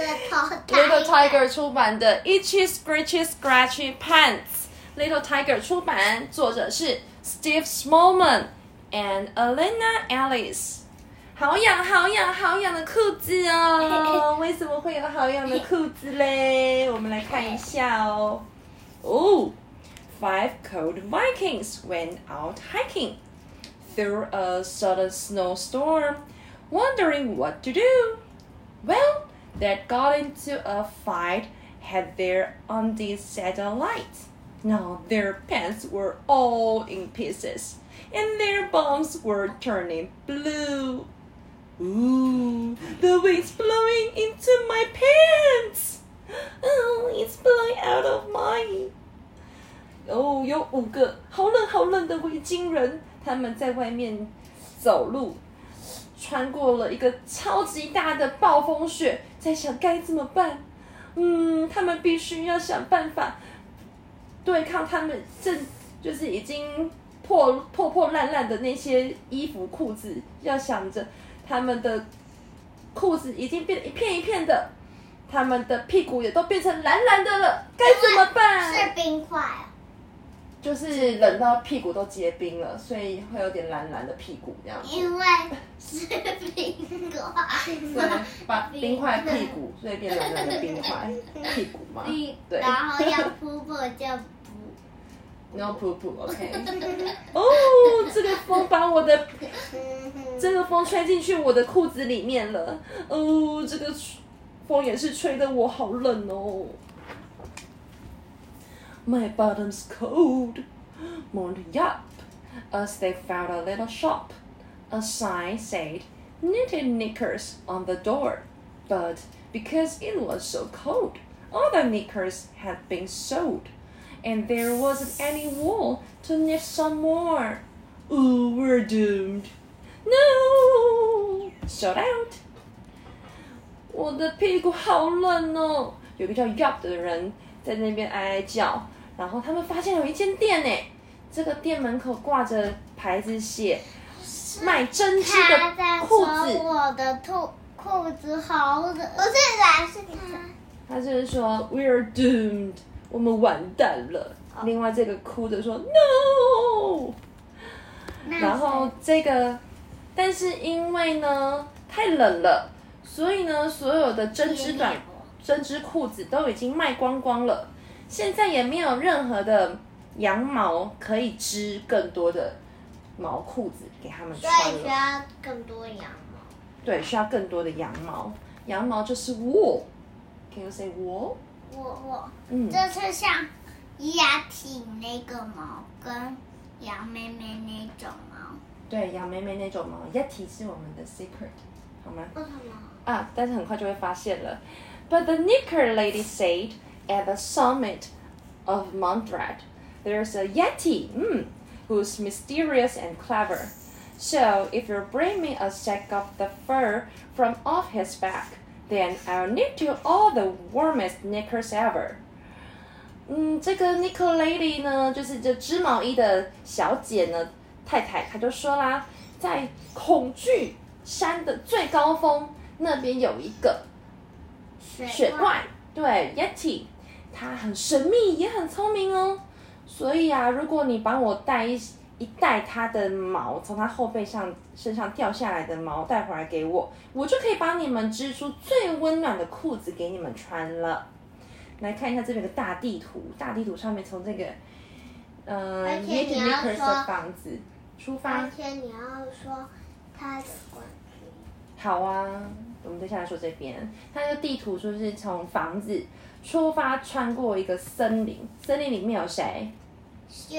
好厉害哦，都知道哎。 Little Little Tiger 出版的《Itchy Scratchy Scratchy Pants》，Little Tiger 出版，作者是 Steve Smallman and Elena Alice。好痒、好痒、好痒的裤子哦！为什么会有好痒的裤子嘞？我们来看一下哦。哦，Five cold Vikings went out hiking through a sudden snowstorm, wondering what to do. Well, they got into a fight, had their undies set alight. Now their pants were all in pieces, and their bums were turning blue. Ooh, the wind's blowing into my pants. Oh, it's blowing out of mine. 哦，有五个好冷好冷的维京人，他们在外面走路， 穿过了一个超级大的暴风雪，在想该怎么办。嗯，他们必须要想办法对抗他们正就是已经破破破烂烂的那些衣服裤子，要想着他们的裤子已经变得一片一片的，他们的屁股也都变成蓝蓝的了，该怎么办？是冰块啊。就是冷到屁股都结冰了，所以会有点蓝蓝的屁股这样子。因为是冰块，对，把冰块屁股，所以变蓝蓝的冰块屁股嘛。对，然后要扑扑就扑。no 噗噗，OK。哦，这个风把我的这个风吹进去我的裤子里面了。哦，这个风也是吹得我好冷哦。My bottom's cold, mourned Yup, as they found a little shop. A sign said knitted knickers on the door, but because it was so cold, all the knickers had been sewed, and there wasn't any wool to knit some more. Ooh, we're doomed. No! Shut out! 我的屁股好冷哦！有个叫 Yup 的人在那边哀哀叫， 然后他们发现有一间店呢，这个店门口挂着牌子写卖针织的裤子，我的兔裤子好冷，不是啦，是他。他就是说 We're doomed，我们完蛋了。另外这个哭着说 No，然后这个，但是因为呢太冷了，所以呢所有的针织短针织裤子都已经卖光光了，现在也没有任何的羊毛可以织更多的毛裤子给他们所穿了。以需要更多羊毛。对，需要更多的羊毛，羊毛就是 wool。Can you say wool？我我，嗯这是像雅体那个毛跟羊妹妹那种毛，对，羊妹妹那种毛，Yeti 是我们的 secret，好吗？为什么？啊，但是很快就会发现了。But the knicker lady said, at the summit of Montserrat, there's a Yeti, mm, who's mysterious and clever. So if you bring me a sack of the fur from off his back, then I'll knit you all the warmest knickers ever. 嗯，这个 knicker lady 呢，就是这织毛衣的小姐呢，太太，她就说啦，在恐惧山的最高峰那边有一个水雪怪，对，Yeti， 它很神秘，也很聪明哦。所以啊，如果你帮我带一一袋它的毛，从它后背上身上掉下来的毛带回来给我，我就可以帮你们织出最温暖的裤子给你们穿了。来看一下这边的大地图，大地图上面从这个，呃而且 Yeti 你要 Knickers 的房子出发而。且你要说它的关系。好啊，我们接下来说这边，它这个地图说是从房子出发，穿过一个森林，森林里面有谁？熊、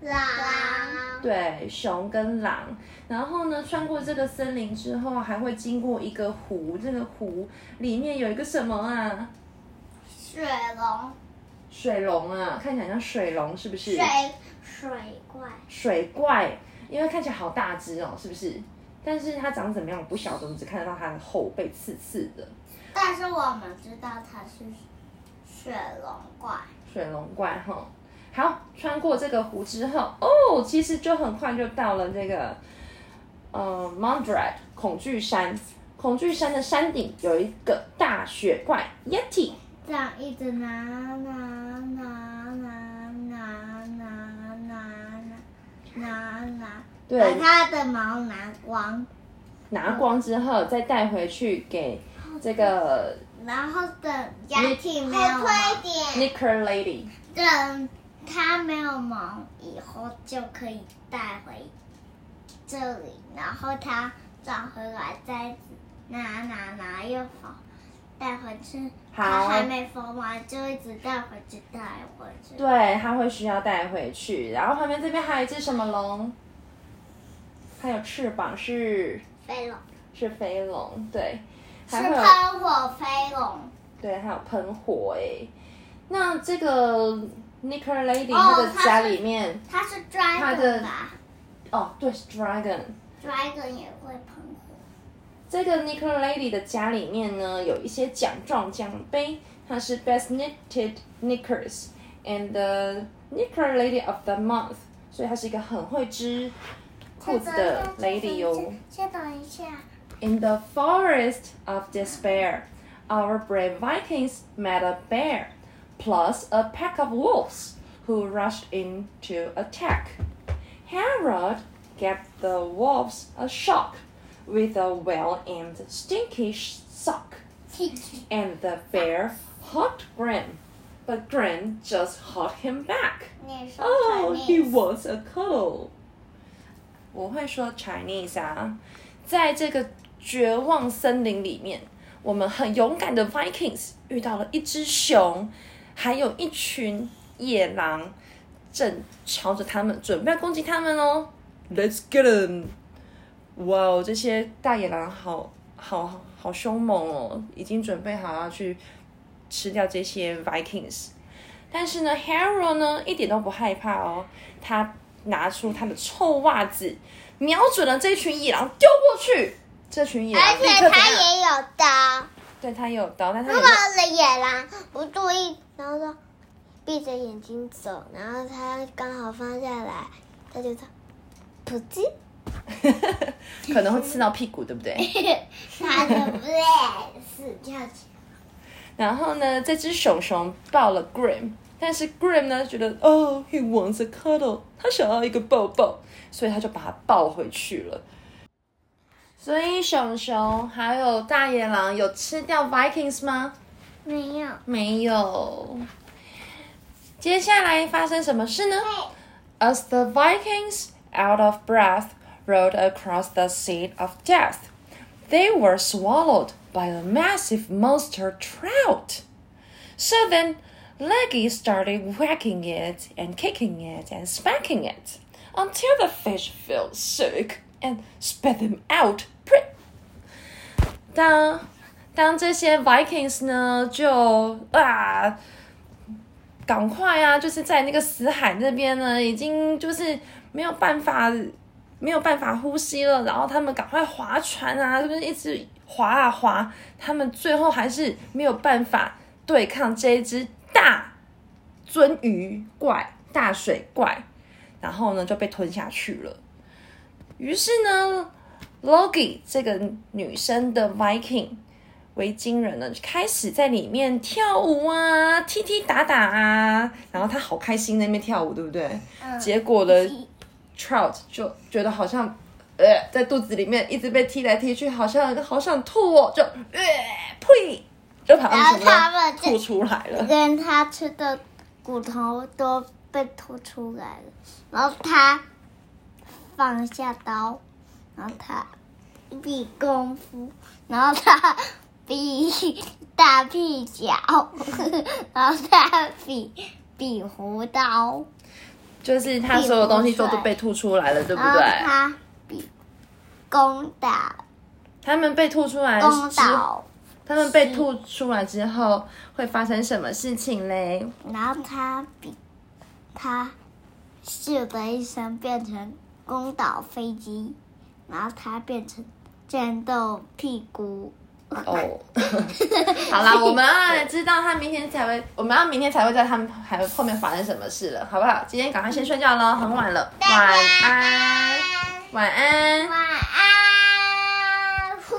狼，对，熊跟狼。然后呢，穿过这个森林之后，还会经过一个湖，这个湖里面有一个什么啊？水龙、水龙啊，看起来像水龙，是不是？水水怪，水怪，因为看起来好大只哦，是不是？但是它长怎么样我不晓得，我们只看得到它的后背刺刺的。但是我们知道它是水龙怪。水龙怪哈。好，穿过这个湖之后，哦，其实就很快就到了这个呃 Mount Dread 恐惧山，恐惧山的山顶有一个大雪怪 Yeti。这样一直拿拿拿拿拿拿拿拿，对。把它的毛拿光，拿光之后再带回去给这个然后等家庭没有毛，点，Knicker Lady。等它没有毛以后就可以带回这里，然后它长回来再拿拿拿又跑带回去。它好还没缝完就一直带回去带回去。对，它会需要带回去。然后旁边这边还有一只什么龙？它有翅膀是飞龙是飞龙，对，是还会有喷火飞龙。对，还有喷火哎。那这个 Knicker Lady 哦她的家里面，它是它的 dragon 吧哦，对是，Dragon。？dragon 也会喷火。这个 Knicker Lady 的家里面呢，有一些奖状奖杯，它是 Best Knitted Knickers and the Knicker Lady of the Month，所以她是一个很会织裤子的 lady 哟。先等一下， In the forest of despair, our brave Vikings met a bear, plus a pack of wolves who rushed in to attack. Harold gave the wolves a shock with a well-aimed stinky sock, and the bear hugged Grim, but Grim just hugged him back. 你说 Oh, he Chinese wants a cuddle. 我会说 Chinese 啊，在这个绝望森林里面，我们很勇敢的 Vikings 遇到了一只熊，还有一群野狼，正朝着他们准备要攻击他们哦。Let's get them！ 哇哦，这些大野狼好好好凶猛哦，已经准备好要去吃掉这些 Vikings。但是呢，Harold 呢一点都不害怕哦，他拿出他的臭袜子，瞄准了这群野狼丢过去。这群野狼而且立刻怎它样？也有刀。对他有刀，但他如有果的野狼不注意，然后说闭着眼睛走，然后他刚好放下来，他就说噗叽，可能会刺到屁股，对不对？他的不对死掉去。然后呢，这只熊熊抱了 Grim，但是 Grim 呢觉得哦，he wants a cuddle，他想要一个抱抱，所以他就把它抱回去了。所以熊熊还有大野狼有吃掉 Vikings 吗？没有。没有。接下来发生什么事呢？As the Vikings, out of breath, rode across the sea of death, they were swallowed by a massive monster trout. So then, Leggy started whacking it and kicking it and spanking it until the fish felt sick and spat them out. Pre- 当当这些 Vikings 呢，就啊，赶快啊，就是在那个死海那边呢，已经就是没有办法， 没有办法呼吸了。然后他们赶快划船啊，就是一直划啊划，他们最后还是没有办法对抗这一只大鳟鱼怪、大水怪，然后呢就被吞下去了。于是呢，Logi 这个女生的 Viking 维京人呢，就开始在里面跳舞啊，踢踢打打啊，然后她好开心在那边跳舞，对不对？嗯结果呢，Trout 就觉得好像呃在肚子里面一直被踢来踢去，好像好想吐哦，就呃呸，就把然后他他们吐出来了。连他吃的骨头都被吐出来了，然后他放下刀，然后他比功夫，然后他 比大屁脚，然后他比比胡刀，就是他所有东西都都被吐出来了，对不对？他比攻打他们被吐出来攻之后，倒，他们被吐出来之后会发生什么事情嘞？然后他比他咻的一声变成攻倒飞机，然后他变成战斗屁股。哦，好啦，我们要知道他明天才会，我们要明天才会知道他们还会后面发生什么事了，好不好？今天赶快先睡觉喽，很晚了，晚安。晚安。晚安。